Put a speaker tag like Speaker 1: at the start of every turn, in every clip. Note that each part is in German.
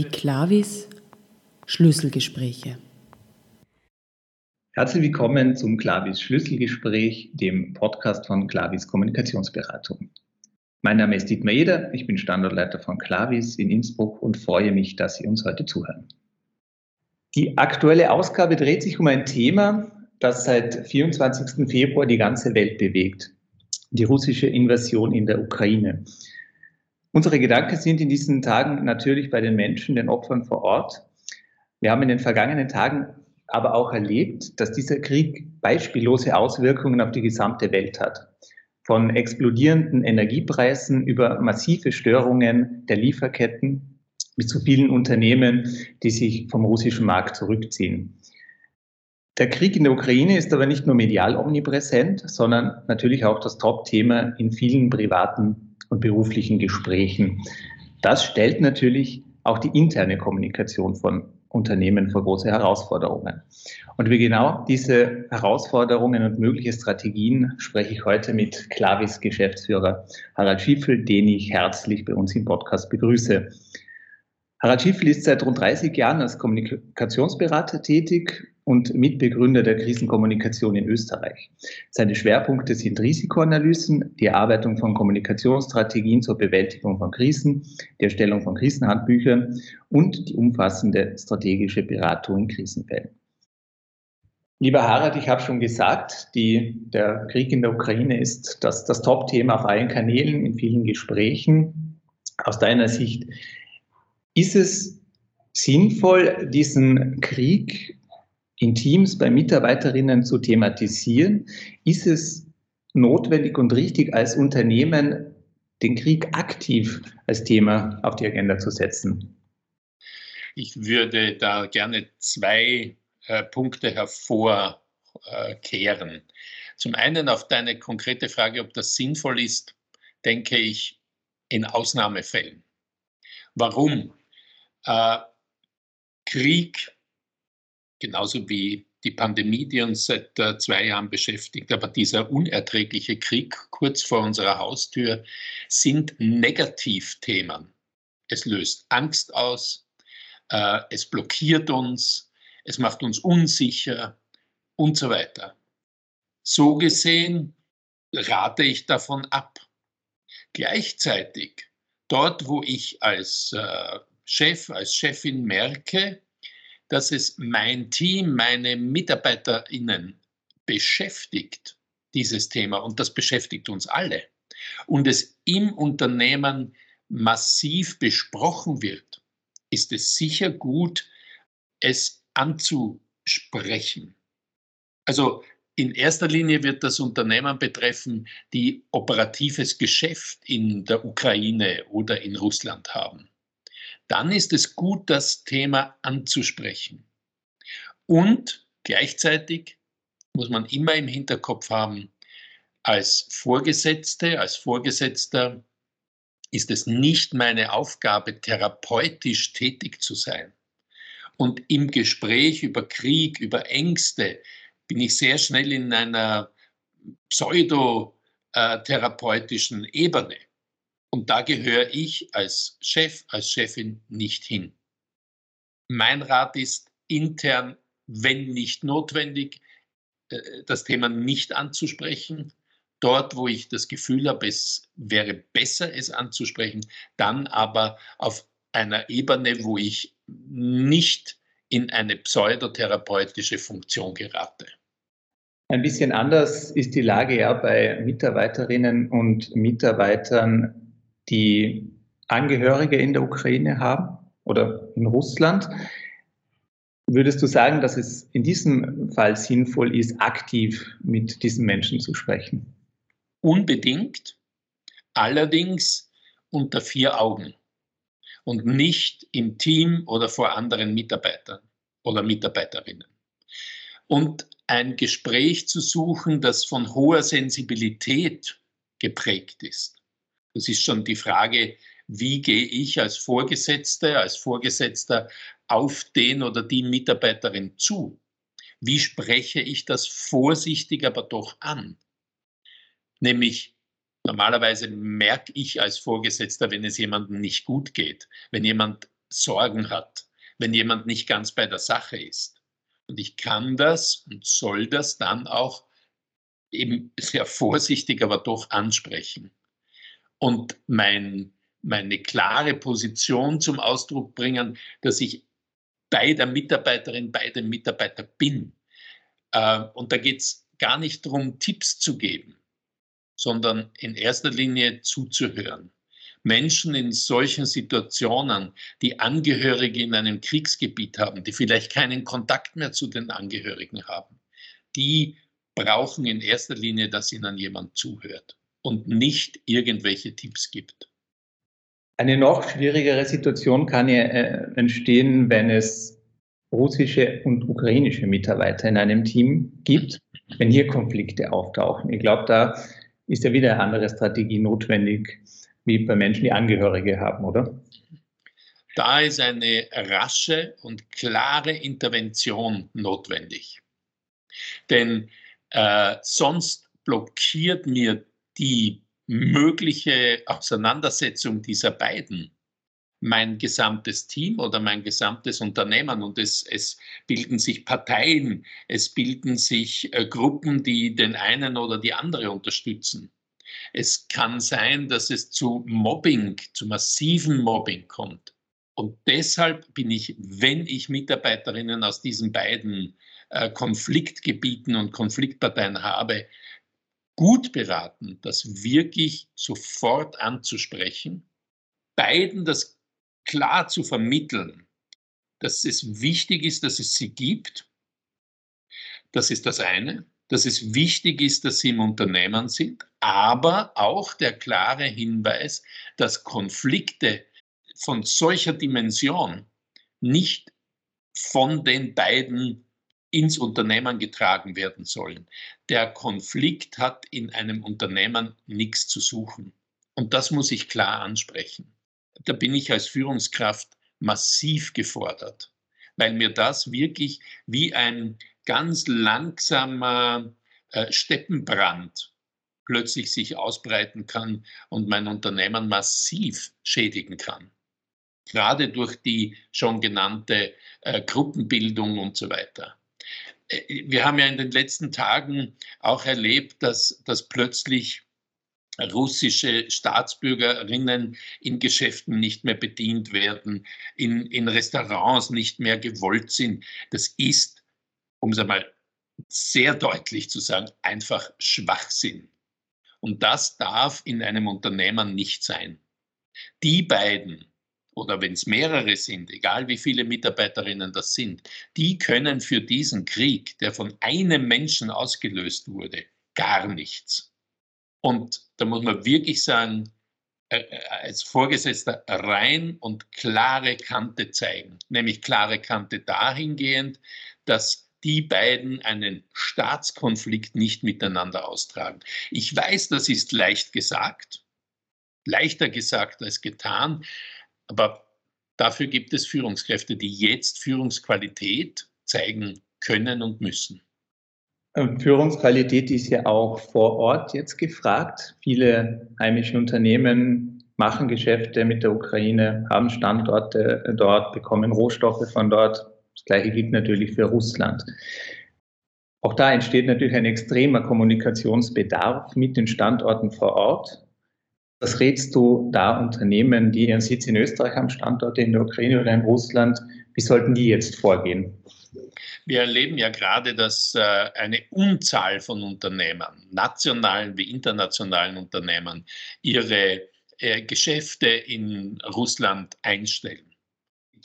Speaker 1: Die Klavis Schlüsselgespräche.
Speaker 2: Herzlich willkommen zum Klavis Schlüsselgespräch, dem Podcast von Klavis Kommunikationsberatung. Mein Name ist Dietmar Eder, ich bin Standortleiter von Klavis in Innsbruck und freue mich, dass Sie uns heute zuhören. Die aktuelle Ausgabe dreht sich um ein Thema, das seit 24. Februar die ganze Welt bewegt. Die russische Invasion in der Ukraine. Unsere Gedanken sind in diesen Tagen natürlich bei den Menschen, den Opfern vor Ort. Wir haben in den vergangenen Tagen aber auch erlebt, dass dieser Krieg beispiellose Auswirkungen auf die gesamte Welt hat. Von explodierenden Energiepreisen über massive Störungen der Lieferketten bis zu vielen Unternehmen, die sich vom russischen Markt zurückziehen. Der Krieg in der Ukraine ist aber nicht nur medial omnipräsent, sondern natürlich auch das Top-Thema in vielen privaten und beruflichen Gesprächen. Das stellt natürlich auch die interne Kommunikation von Unternehmen vor große Herausforderungen. Und wie genau diese Herausforderungen und mögliche Strategien spreche ich heute mit Clavis Geschäftsführer Harald Schiffel, den ich herzlich bei uns im Podcast begrüße. Harald Schiffel ist seit rund 30 Jahren als Kommunikationsberater tätig und Mitbegründer der Krisenkommunikation in Österreich. Seine Schwerpunkte sind Risikoanalysen, die Erarbeitung von Kommunikationsstrategien zur Bewältigung von Krisen, die Erstellung von Krisenhandbüchern und die umfassende strategische Beratung in Krisenfällen. Lieber Harald, ich habe schon gesagt, die, der Krieg in der Ukraine ist das, das Top-Thema auf allen Kanälen, in vielen Gesprächen. Aus deiner Sicht, ist es sinnvoll, diesen Krieg in Teams bei Mitarbeiterinnen zu thematisieren? Ist es notwendig und richtig als Unternehmen, den Krieg aktiv als Thema auf die Agenda zu setzen?
Speaker 3: Ich würde da gerne zwei äh, Punkte hervorkehren. Äh, Zum einen auf deine konkrete Frage, ob das sinnvoll ist, denke ich in Ausnahmefällen. Warum? Äh, Krieg genauso wie die Pandemie, die uns seit äh, zwei Jahren beschäftigt, aber dieser unerträgliche Krieg kurz vor unserer Haustür sind Negativthemen. Es löst Angst aus, äh, es blockiert uns, es macht uns unsicher und so weiter. So gesehen rate ich davon ab. Gleichzeitig, dort wo ich als äh, Chef, als Chefin merke, dass es mein Team, meine MitarbeiterInnen beschäftigt, dieses Thema, und das beschäftigt uns alle, und es im Unternehmen massiv besprochen wird, ist es sicher gut, es anzusprechen. Also in erster Linie wird das Unternehmen betreffen, die operatives Geschäft in der Ukraine oder in Russland haben dann ist es gut, das Thema anzusprechen. Und gleichzeitig muss man immer im Hinterkopf haben, als Vorgesetzte, als Vorgesetzter ist es nicht meine Aufgabe, therapeutisch tätig zu sein. Und im Gespräch über Krieg, über Ängste bin ich sehr schnell in einer pseudotherapeutischen Ebene. Und da gehöre ich als Chef, als Chefin nicht hin. Mein Rat ist intern, wenn nicht notwendig, äh, das Thema nicht anzusprechen. Dort, wo ich das Gefühl habe, es wäre besser, es anzusprechen, dann aber auf einer Ebene, wo ich nicht in eine pseudotherapeutische Funktion gerate.
Speaker 2: Ein bisschen anders ist die Lage ja bei Mitarbeiterinnen und Mitarbeitern die Angehörige in der Ukraine haben oder in Russland. Würdest du sagen, dass es in diesem Fall sinnvoll ist, aktiv mit diesen Menschen zu sprechen?
Speaker 3: Unbedingt, allerdings unter vier Augen und nicht im Team oder vor anderen Mitarbeitern oder Mitarbeiterinnen. Und ein Gespräch zu suchen, das von hoher Sensibilität geprägt ist. Das ist schon die Frage, wie gehe ich als Vorgesetzte, als Vorgesetzter auf den oder die Mitarbeiterin zu? Wie spreche ich das vorsichtig, aber doch an? Nämlich, normalerweise merke ich als Vorgesetzter, wenn es jemandem nicht gut geht, wenn jemand Sorgen hat, wenn jemand nicht ganz bei der Sache ist. Und ich kann das und soll das dann auch eben sehr vorsichtig, aber doch ansprechen. Und mein, meine klare Position zum Ausdruck bringen, dass ich bei der Mitarbeiterin, bei dem Mitarbeiter bin. Äh, und da geht es gar nicht darum, Tipps zu geben, sondern in erster Linie zuzuhören. Menschen in solchen Situationen, die Angehörige in einem Kriegsgebiet haben, die vielleicht keinen Kontakt mehr zu den Angehörigen haben, die brauchen in erster Linie, dass ihnen jemand zuhört und nicht irgendwelche Tipps gibt.
Speaker 2: Eine noch schwierigere Situation kann ja äh, entstehen, wenn es russische und ukrainische Mitarbeiter in einem Team gibt, wenn hier Konflikte auftauchen. Ich glaube, da ist ja wieder eine andere Strategie notwendig, wie bei Menschen, die Angehörige haben, oder?
Speaker 3: Da ist eine rasche und klare Intervention notwendig. Denn äh, sonst blockiert mir die mögliche Auseinandersetzung dieser beiden mein gesamtes Team oder mein gesamtes Unternehmen und es, es bilden sich Parteien, es bilden sich äh, Gruppen, die den einen oder die andere unterstützen. Es kann sein, dass es zu Mobbing, zu massiven Mobbing kommt. Und deshalb bin ich, wenn ich Mitarbeiterinnen aus diesen beiden äh, Konfliktgebieten und Konfliktparteien habe, gut beraten, das wirklich sofort anzusprechen, beiden das klar zu vermitteln, dass es wichtig ist, dass es sie gibt. Das ist das eine. Dass es wichtig ist, dass sie im Unternehmen sind, aber auch der klare Hinweis, dass Konflikte von solcher Dimension nicht von den beiden ins Unternehmen getragen werden sollen. Der Konflikt hat in einem Unternehmen nichts zu suchen. Und das muss ich klar ansprechen. Da bin ich als Führungskraft massiv gefordert, weil mir das wirklich wie ein ganz langsamer äh, Steppenbrand plötzlich sich ausbreiten kann und mein Unternehmen massiv schädigen kann. Gerade durch die schon genannte äh, Gruppenbildung und so weiter. Wir haben ja in den letzten Tagen auch erlebt, dass, dass plötzlich russische Staatsbürgerinnen in Geschäften nicht mehr bedient werden, in, in Restaurants nicht mehr gewollt sind. Das ist, um es einmal sehr deutlich zu sagen, einfach Schwachsinn. Und das darf in einem Unternehmen nicht sein. Die beiden oder wenn es mehrere sind, egal wie viele Mitarbeiterinnen das sind, die können für diesen Krieg, der von einem Menschen ausgelöst wurde, gar nichts. Und da muss man wirklich sagen, äh, äh, als Vorgesetzter rein und klare Kante zeigen, nämlich klare Kante dahingehend, dass die beiden einen Staatskonflikt nicht miteinander austragen. Ich weiß, das ist leicht gesagt, leichter gesagt als getan, aber dafür gibt es Führungskräfte, die jetzt Führungsqualität zeigen können und müssen.
Speaker 2: Ähm, Führungsqualität ist ja auch vor Ort jetzt gefragt. Viele heimische Unternehmen machen Geschäfte mit der Ukraine, haben Standorte dort, bekommen Rohstoffe von dort. Das gleiche gilt natürlich für Russland. Auch da entsteht natürlich ein extremer Kommunikationsbedarf mit den Standorten vor Ort. Was rätst du da Unternehmen, die ihren Sitz in Österreich haben, Standorte in der Ukraine oder in Russland? Wie sollten die jetzt vorgehen?
Speaker 3: Wir erleben ja gerade, dass äh, eine Unzahl von Unternehmen, nationalen wie internationalen Unternehmen, ihre äh, Geschäfte in Russland einstellen.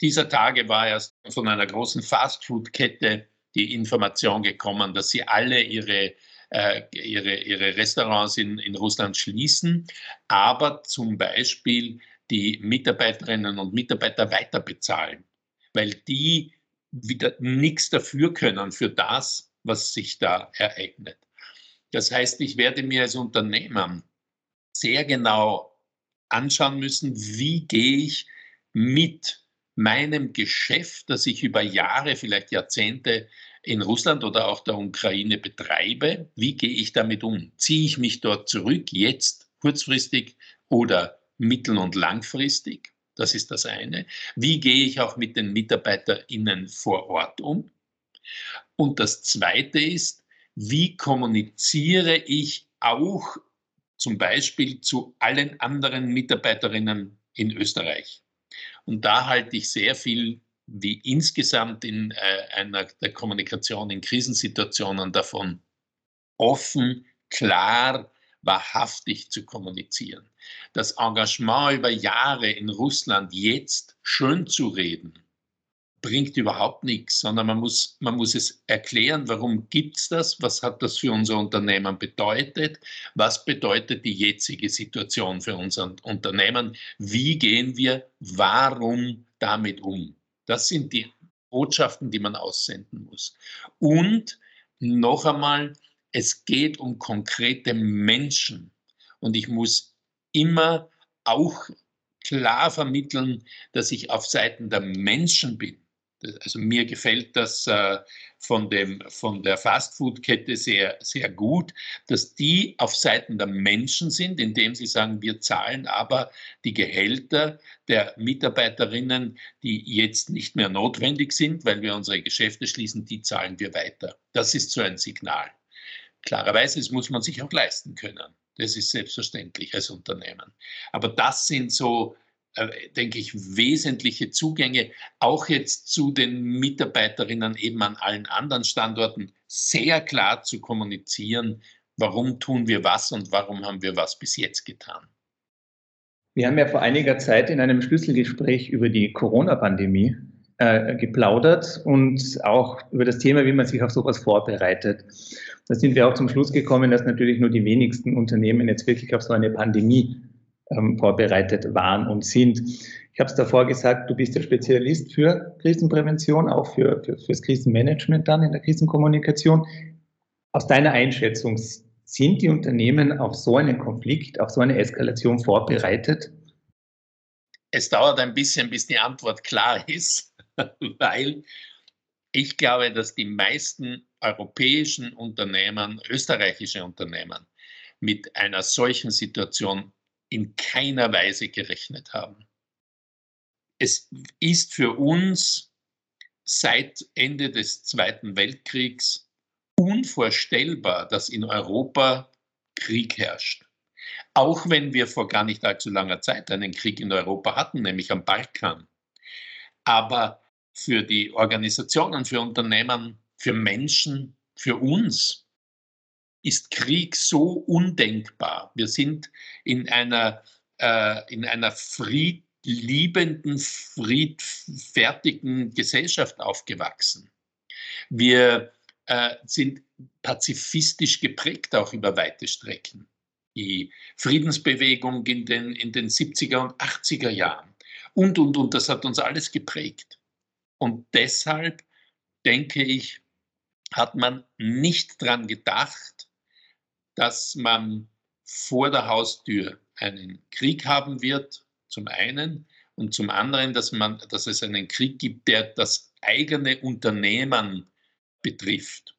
Speaker 3: Dieser Tage war erst von einer großen Fastfood-Kette die Information gekommen, dass sie alle ihre äh, ihre, ihre Restaurants in, in Russland schließen, aber zum Beispiel die Mitarbeiterinnen und Mitarbeiter weiter bezahlen, weil die wieder nichts dafür können für das, was sich da ereignet. Das heißt, ich werde mir als Unternehmer sehr genau anschauen müssen, wie gehe ich mit meinem Geschäft, das ich über Jahre, vielleicht Jahrzehnte in Russland oder auch der Ukraine betreibe, wie gehe ich damit um? Ziehe ich mich dort zurück, jetzt kurzfristig oder mittel- und langfristig? Das ist das eine. Wie gehe ich auch mit den MitarbeiterInnen vor Ort um? Und das zweite ist, wie kommuniziere ich auch zum Beispiel zu allen anderen Mitarbeiterinnen in Österreich? Und da halte ich sehr viel wie insgesamt in äh, einer der Kommunikation in Krisensituationen davon, offen, klar, wahrhaftig zu kommunizieren. Das Engagement über Jahre in Russland jetzt schön zu reden, bringt überhaupt nichts, sondern man muss, man muss es erklären, warum gibt es das, was hat das für unser Unternehmen bedeutet, was bedeutet die jetzige Situation für unser Unternehmen, wie gehen wir, warum damit um. Das sind die Botschaften, die man aussenden muss. Und noch einmal, es geht um konkrete Menschen. Und ich muss immer auch klar vermitteln, dass ich auf Seiten der Menschen bin. Also mir gefällt das äh, von, dem, von der Fastfood-Kette sehr, sehr gut, dass die auf Seiten der Menschen sind, indem sie sagen, wir zahlen aber die Gehälter der Mitarbeiterinnen, die jetzt nicht mehr notwendig sind, weil wir unsere Geschäfte schließen, die zahlen wir weiter. Das ist so ein Signal. Klarerweise, das muss man sich auch leisten können. Das ist selbstverständlich als Unternehmen. Aber das sind so denke ich, wesentliche Zugänge, auch jetzt zu den Mitarbeiterinnen eben an allen anderen Standorten, sehr klar zu kommunizieren, warum tun wir was und warum haben wir was bis jetzt getan.
Speaker 2: Wir haben ja vor einiger Zeit in einem Schlüsselgespräch über die Corona-Pandemie äh, geplaudert und auch über das Thema, wie man sich auf sowas vorbereitet. Da sind wir auch zum Schluss gekommen, dass natürlich nur die wenigsten Unternehmen jetzt wirklich auf so eine Pandemie ähm, vorbereitet waren und sind. Ich habe es davor gesagt, du bist der Spezialist für Krisenprävention, auch für, für fürs Krisenmanagement dann in der Krisenkommunikation. Aus deiner Einschätzung, sind die Unternehmen auf so einen Konflikt, auf so eine Eskalation vorbereitet?
Speaker 3: Es dauert ein bisschen, bis die Antwort klar ist, weil ich glaube, dass die meisten europäischen Unternehmen, österreichische Unternehmen, mit einer solchen Situation in keiner Weise gerechnet haben. Es ist für uns seit Ende des Zweiten Weltkriegs unvorstellbar, dass in Europa Krieg herrscht. Auch wenn wir vor gar nicht allzu langer Zeit einen Krieg in Europa hatten, nämlich am Balkan. Aber für die Organisationen, für Unternehmen, für Menschen, für uns ist Krieg so undenkbar. Wir sind in einer, äh, in einer friedliebenden, friedfertigen Gesellschaft aufgewachsen. Wir äh, sind pazifistisch geprägt, auch über weite Strecken. Die Friedensbewegung in den, in den 70er und 80er Jahren und, und, und, das hat uns alles geprägt. Und deshalb denke ich, hat man nicht daran gedacht, dass man vor der Haustür einen Krieg haben wird, zum einen, und zum anderen, dass, man, dass es einen Krieg gibt, der das eigene Unternehmen betrifft.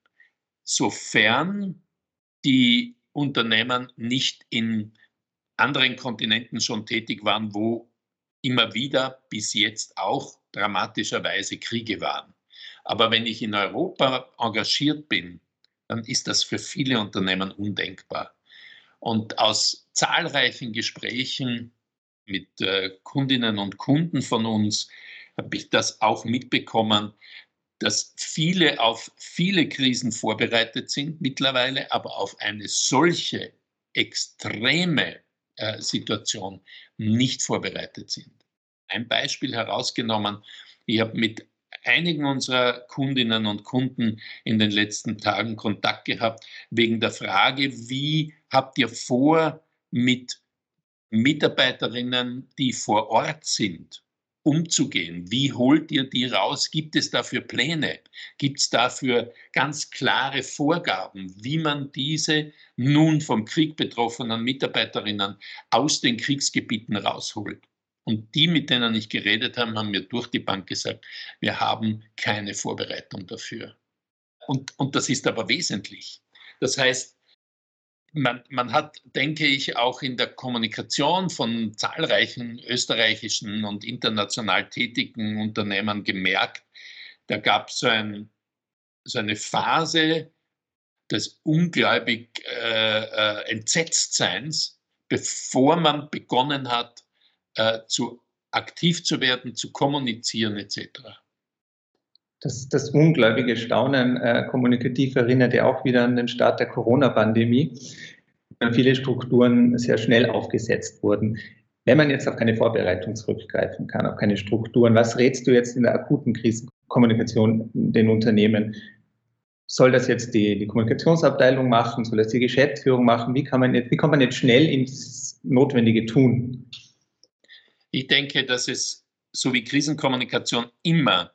Speaker 3: Sofern die Unternehmen nicht in anderen Kontinenten schon tätig waren, wo immer wieder bis jetzt auch dramatischerweise Kriege waren. Aber wenn ich in Europa engagiert bin, dann ist das für viele Unternehmen undenkbar. Und aus zahlreichen Gesprächen mit äh, Kundinnen und Kunden von uns habe ich das auch mitbekommen, dass viele auf viele Krisen vorbereitet sind mittlerweile, aber auf eine solche extreme äh, Situation nicht vorbereitet sind. Ein Beispiel herausgenommen, ich habe mit einigen unserer Kundinnen und Kunden in den letzten Tagen Kontakt gehabt wegen der Frage, wie habt ihr vor, mit Mitarbeiterinnen, die vor Ort sind, umzugehen? Wie holt ihr die raus? Gibt es dafür Pläne? Gibt es dafür ganz klare Vorgaben, wie man diese nun vom Krieg betroffenen Mitarbeiterinnen aus den Kriegsgebieten rausholt? Und die, mit denen ich geredet habe, haben mir durch die Bank gesagt, wir haben keine Vorbereitung dafür. Und, und das ist aber wesentlich. Das heißt, man, man hat, denke ich, auch in der Kommunikation von zahlreichen österreichischen und international tätigen Unternehmern gemerkt, da gab es so, ein, so eine Phase des ungläubig äh, äh, Entsetztseins, bevor man begonnen hat, äh, zu aktiv zu werden, zu kommunizieren etc.
Speaker 2: Das, das ungläubige Staunen äh, kommunikativ erinnert ja auch wieder an den Start der Corona-Pandemie, wenn viele Strukturen sehr schnell aufgesetzt wurden. Wenn man jetzt auf keine Vorbereitung zurückgreifen kann, auf keine Strukturen, was rätst du jetzt in der akuten Krisenkommunikation den Unternehmen? Soll das jetzt die, die Kommunikationsabteilung machen? Soll das die Geschäftsführung machen? Wie kann man jetzt, wie kommt man jetzt schnell ins Notwendige tun?
Speaker 3: Ich denke, dass es so wie Krisenkommunikation immer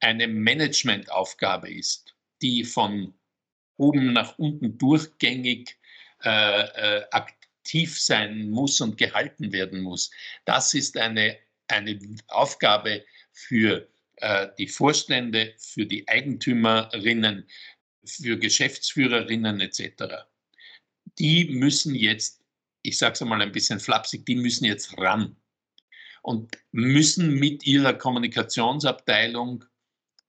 Speaker 3: eine Managementaufgabe ist, die von oben nach unten durchgängig äh, äh, aktiv sein muss und gehalten werden muss. Das ist eine, eine Aufgabe für äh, die Vorstände, für die Eigentümerinnen, für Geschäftsführerinnen etc. Die müssen jetzt, ich sage es einmal ein bisschen flapsig, die müssen jetzt ran und müssen mit ihrer Kommunikationsabteilung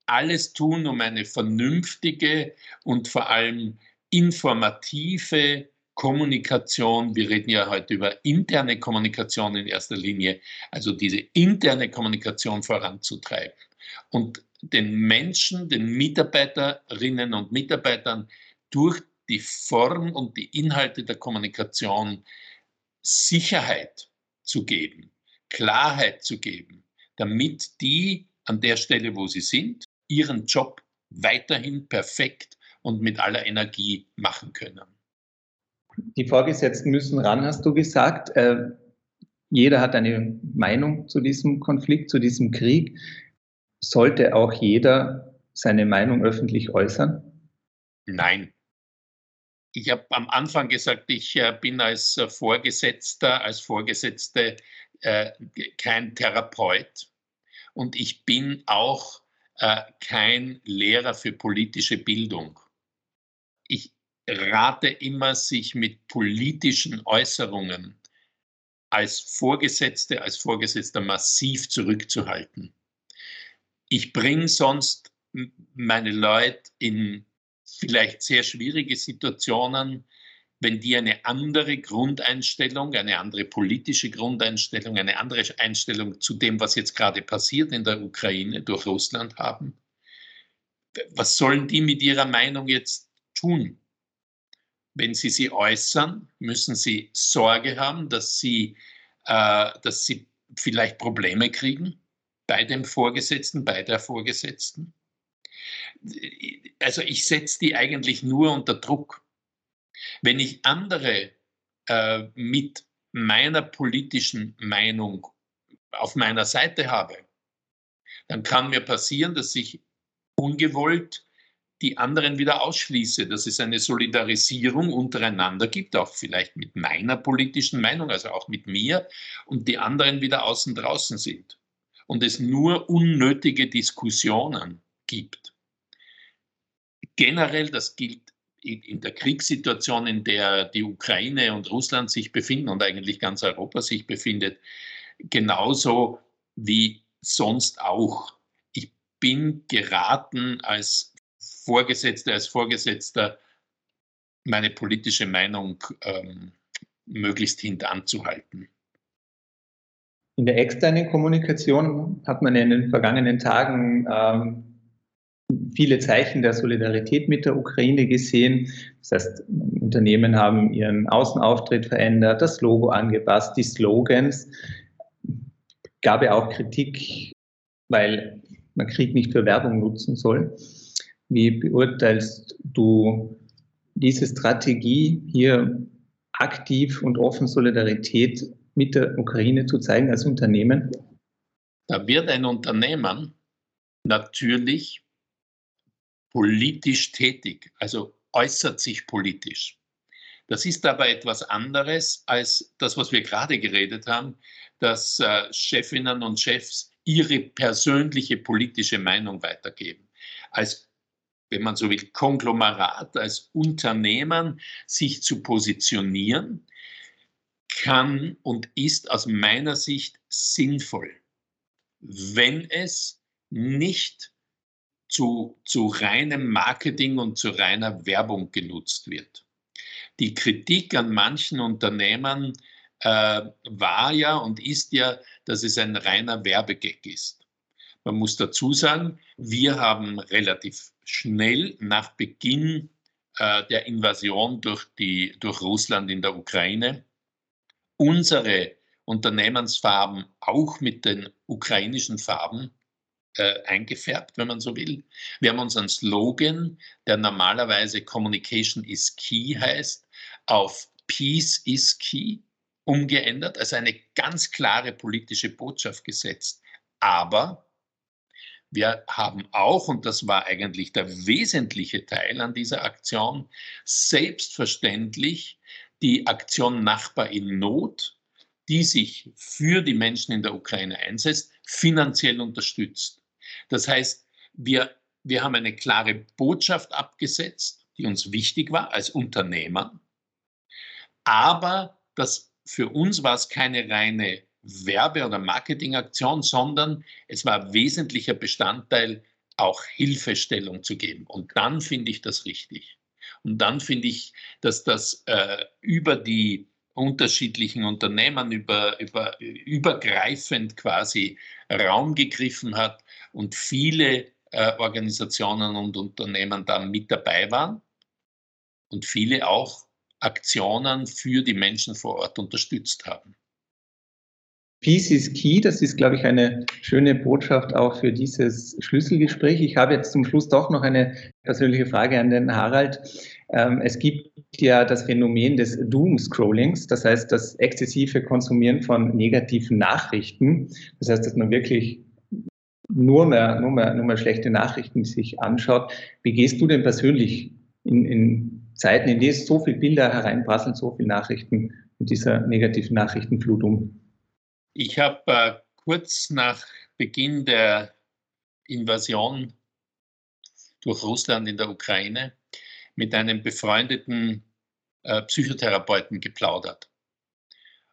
Speaker 3: alles tun, um eine vernünftige und vor allem informative Kommunikation, wir reden ja heute über interne Kommunikation in erster Linie, also diese interne Kommunikation voranzutreiben. Und den Menschen, den Mitarbeiterinnen und Mitarbeitern durch die Form und die Inhalte der Kommunikation Sicherheit zu geben, Klarheit zu geben, damit die an der Stelle, wo sie sind, ihren Job weiterhin perfekt und mit aller Energie machen können.
Speaker 2: Die Vorgesetzten müssen ran, hast du gesagt. Äh, jeder hat eine Meinung zu diesem Konflikt, zu diesem Krieg. Sollte auch jeder seine Meinung öffentlich äußern?
Speaker 3: Nein. Ich habe am Anfang gesagt, ich äh, bin als äh, Vorgesetzter, als Vorgesetzte äh, kein Therapeut und ich bin auch äh, kein Lehrer für politische Bildung. Ich rate immer, sich mit politischen Äußerungen als Vorgesetzte, als Vorgesetzter massiv zurückzuhalten. Ich bringe sonst meine Leute in vielleicht sehr schwierige Situationen, wenn die eine andere Grundeinstellung, eine andere politische Grundeinstellung, eine andere Einstellung zu dem, was jetzt gerade passiert in der Ukraine durch Russland haben, was sollen die mit ihrer Meinung jetzt tun? Wenn sie sie äußern, müssen sie Sorge haben, dass sie, äh, dass sie vielleicht Probleme kriegen bei dem Vorgesetzten, bei der Vorgesetzten. Also ich setze die eigentlich nur unter Druck. Wenn ich andere äh, mit meiner politischen Meinung auf meiner Seite habe, dann kann mir passieren, dass ich ungewollt die anderen wieder ausschließe, dass es eine Solidarisierung untereinander gibt, auch vielleicht mit meiner politischen Meinung, also auch mit mir, und die anderen wieder außen draußen sind. Und es nur unnötige Diskussionen gibt. Generell, das gilt in der Kriegssituation, in der die Ukraine und Russland sich befinden und eigentlich ganz Europa sich befindet, genauso wie sonst auch. Ich bin geraten als Vorgesetzter, als Vorgesetzter meine politische Meinung ähm, möglichst hintanzuhalten.
Speaker 2: In der externen Kommunikation hat man in den vergangenen Tagen ähm, viele Zeichen der Solidarität mit der Ukraine gesehen. Das heißt, Unternehmen haben ihren Außenauftritt verändert, das Logo angepasst, die Slogans. Gab ja auch Kritik, weil man Krieg nicht für Werbung nutzen soll. Wie beurteilst du diese Strategie, hier aktiv und offen Solidarität mit der Ukraine zu zeigen als Unternehmen?
Speaker 3: Da wird ein Unternehmen natürlich politisch tätig, also äußert sich politisch. Das ist aber etwas anderes als das, was wir gerade geredet haben, dass äh, Chefinnen und Chefs ihre persönliche politische Meinung weitergeben. Als wenn man so will, Konglomerat, als Unternehmen sich zu positionieren, kann und ist aus meiner Sicht sinnvoll, wenn es nicht zu, zu reinem Marketing und zu reiner Werbung genutzt wird. Die Kritik an manchen Unternehmen äh, war ja und ist ja, dass es ein reiner Werbegag ist. Man muss dazu sagen, wir haben relativ schnell nach Beginn äh, der Invasion durch, die, durch Russland in der Ukraine unsere Unternehmensfarben auch mit den ukrainischen Farben äh, eingefärbt, wenn man so will. Wir haben unseren Slogan, der normalerweise Communication is Key heißt, auf Peace is Key umgeändert, also eine ganz klare politische Botschaft gesetzt. Aber wir haben auch, und das war eigentlich der wesentliche Teil an dieser Aktion, selbstverständlich die Aktion Nachbar in Not, die sich für die Menschen in der Ukraine einsetzt, finanziell unterstützt. Das heißt, wir, wir haben eine klare Botschaft abgesetzt, die uns wichtig war als Unternehmer, aber das für uns war es keine reine Werbe- oder Marketingaktion, sondern es war wesentlicher Bestandteil, auch Hilfestellung zu geben. Und dann finde ich das richtig. Und dann finde ich, dass das äh, über die unterschiedlichen Unternehmen über, über, übergreifend quasi Raum gegriffen hat und viele äh, Organisationen und Unternehmen da mit dabei waren und viele auch Aktionen für die Menschen vor Ort unterstützt haben.
Speaker 2: Peace is key, das ist, glaube ich, eine schöne Botschaft auch für dieses Schlüsselgespräch. Ich habe jetzt zum Schluss doch noch eine persönliche Frage an den Harald. Ähm, es gibt ja das Phänomen des Doom-Scrollings, das heißt das exzessive Konsumieren von negativen Nachrichten. Das heißt, dass man wirklich nur mehr, nur mehr, nur mehr schlechte Nachrichten sich anschaut. Wie gehst du denn persönlich in, in Zeiten, in denen so viele Bilder hereinprasseln, so viele Nachrichten mit dieser negativen Nachrichtenflut um?
Speaker 3: Ich habe äh, kurz nach Beginn der Invasion durch Russland in der Ukraine mit einem befreundeten äh, Psychotherapeuten geplaudert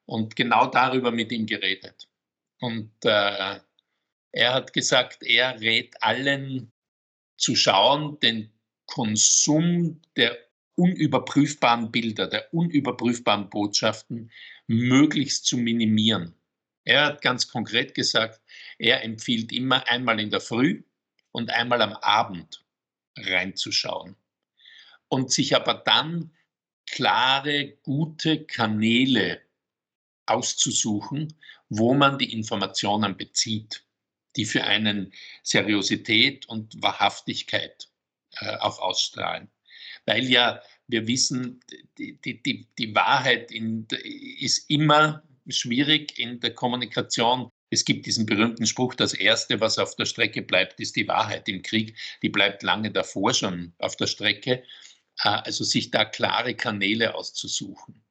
Speaker 3: und genau darüber mit ihm geredet. Und äh, er hat gesagt, er rät allen zu schauen, den Konsum der unüberprüfbaren Bilder, der unüberprüfbaren Botschaften möglichst zu minimieren. Er hat ganz konkret gesagt, er empfiehlt immer einmal in der Früh und einmal am Abend reinzuschauen und sich aber dann klare, gute Kanäle auszusuchen, wo man die Informationen bezieht, die für einen Seriosität und Wahrhaftigkeit äh, auch ausstrahlen weil ja wir wissen, die, die, die Wahrheit in, ist immer schwierig in der Kommunikation. Es gibt diesen berühmten Spruch, das Erste, was auf der Strecke bleibt, ist die Wahrheit im Krieg. Die bleibt lange davor schon auf der Strecke. Äh, also sich da klare Kanäle auszusuchen.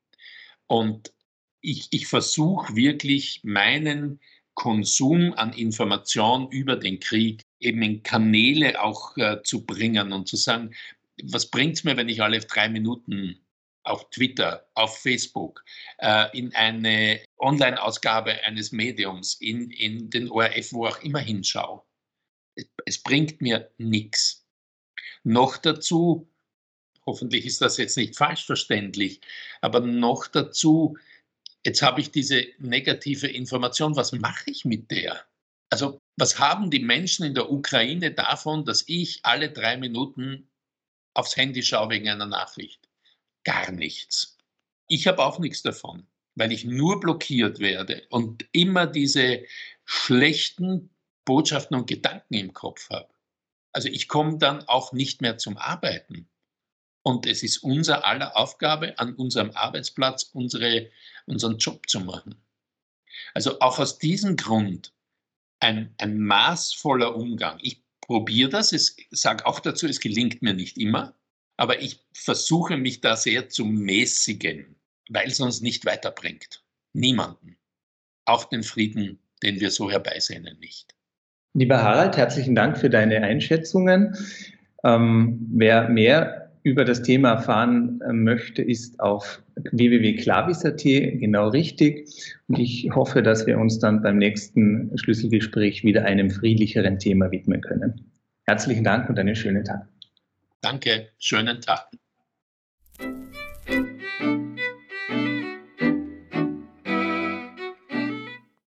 Speaker 3: Und ich, ich versuche wirklich meinen Konsum an Information über den Krieg eben in Kanäle auch äh, zu bringen und zu sagen, was bringt es mir, wenn ich alle drei Minuten auf Twitter, auf Facebook, äh, in eine Online-Ausgabe eines Mediums, in, in den ORF, wo auch immer hinschaue? Es, es bringt mir nichts. Noch dazu, hoffentlich ist das jetzt nicht falsch verständlich, aber noch dazu, jetzt habe ich diese negative Information, was mache ich mit der? Also was haben die Menschen in der Ukraine davon, dass ich alle drei Minuten aufs Handy schaue wegen einer Nachricht. Gar nichts. Ich habe auch nichts davon, weil ich nur blockiert werde und immer diese schlechten Botschaften und Gedanken im Kopf habe. Also ich komme dann auch nicht mehr zum Arbeiten. Und es ist unser aller Aufgabe, an unserem Arbeitsplatz unsere, unseren Job zu machen. Also auch aus diesem Grund ein, ein maßvoller Umgang. Ich probiere das. Ich sage auch dazu, es gelingt mir nicht immer, aber ich versuche mich da sehr zu mäßigen, weil es uns nicht weiterbringt. Niemanden. Auch den Frieden, den wir so herbeisehnen, nicht.
Speaker 2: Lieber Harald, herzlichen Dank für deine Einschätzungen. Ähm, wer mehr über das Thema erfahren äh, möchte, ist auf www.clavis.at genau richtig. Und ich hoffe, dass wir uns dann beim nächsten Schlüsselgespräch wieder einem friedlicheren Thema widmen können. Herzlichen Dank und einen schönen Tag.
Speaker 3: Danke, schönen Tag.